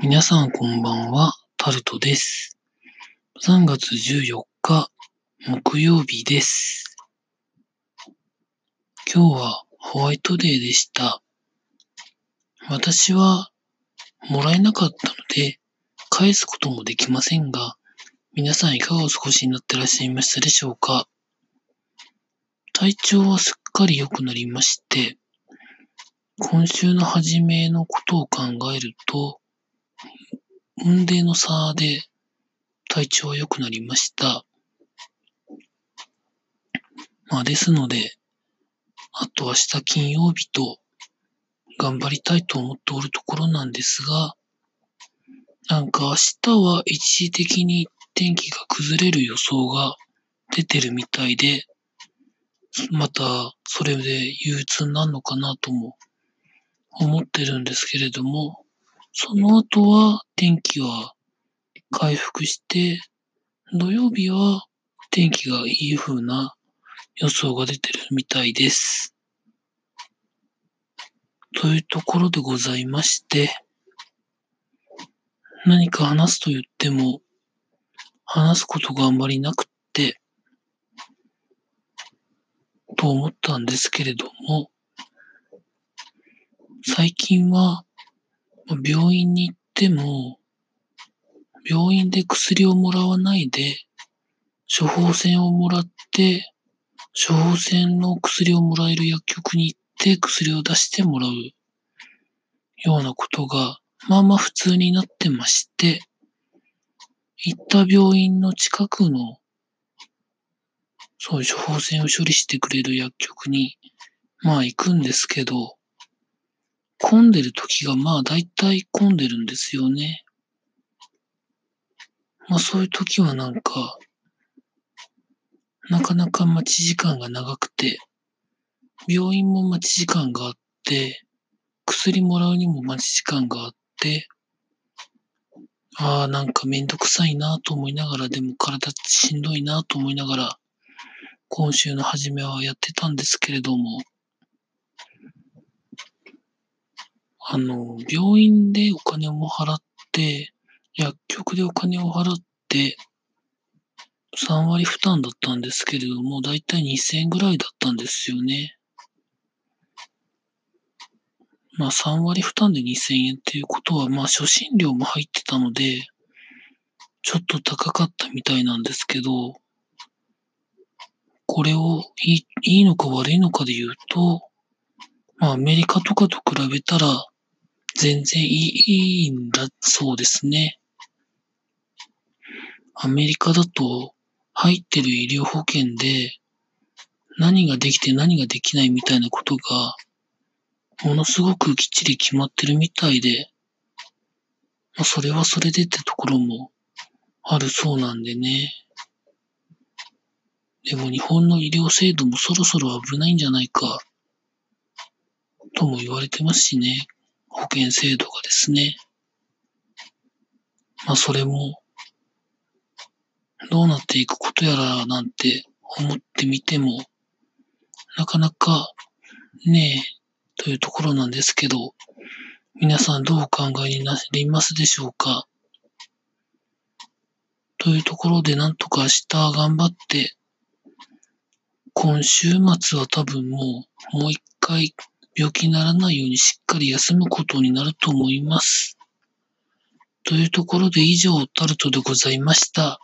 皆さんこんばんは、タルトです。3月14日、木曜日です。今日はホワイトデーでした。私はもらえなかったので、返すこともできませんが、皆さんいかがお過ごしになってらっしゃいましたでしょうか体調はすっかり良くなりまして、今週の初めのことを考えると、運命の差で体調は良くなりました。まあですので、あと明日金曜日と頑張りたいと思っておるところなんですが、なんか明日は一時的に天気が崩れる予想が出てるみたいで、またそれで憂鬱になるのかなとも思ってるんですけれども、その後は天気は回復して、土曜日は天気がいい風な予想が出てるみたいです。というところでございまして、何か話すと言っても、話すことがあんまりなくって、と思ったんですけれども、最近は病院に行っても、病院で薬をもらわないで、処方箋をもらって、処方箋の薬をもらえる薬局に行って薬を出してもらうようなことが、まあまあ普通になってまして、行った病院の近くの、そういう処方箋を処理してくれる薬局に、まあ行くんですけど、混んでる時がまあ大体混んでるんですよね。まあそういう時はなんか、なかなか待ち時間が長くて、病院も待ち時間があって、薬もらうにも待ち時間があって、ああ、なんかめんどくさいなと思いながら、でも体しんどいなと思いながら、今週の初めはやってたんですけれども、あの、病院でお金を払って、薬局でお金を払って、3割負担だったんですけれども、だいたい2000円ぐらいだったんですよね。まあ3割負担で2000円っていうことは、まあ初診料も入ってたので、ちょっと高かったみたいなんですけど、これをいいいいのか悪いのかで言うと、まあアメリカとかと比べたら、全然いいんだそうですね。アメリカだと入ってる医療保険で何ができて何ができないみたいなことがものすごくきっちり決まってるみたいで、まあ、それはそれでってところもあるそうなんでね。でも日本の医療制度もそろそろ危ないんじゃないかとも言われてますしね。保険制度がですね。まあそれも、どうなっていくことやらなんて思ってみても、なかなかねえ、というところなんですけど、皆さんどうお考えになりますでしょうか？というところでなんとか明日頑張って、今週末は多分もう、もう一回病気にならないようにしっかり休むことになると思います。というところで以上、タルトでございました。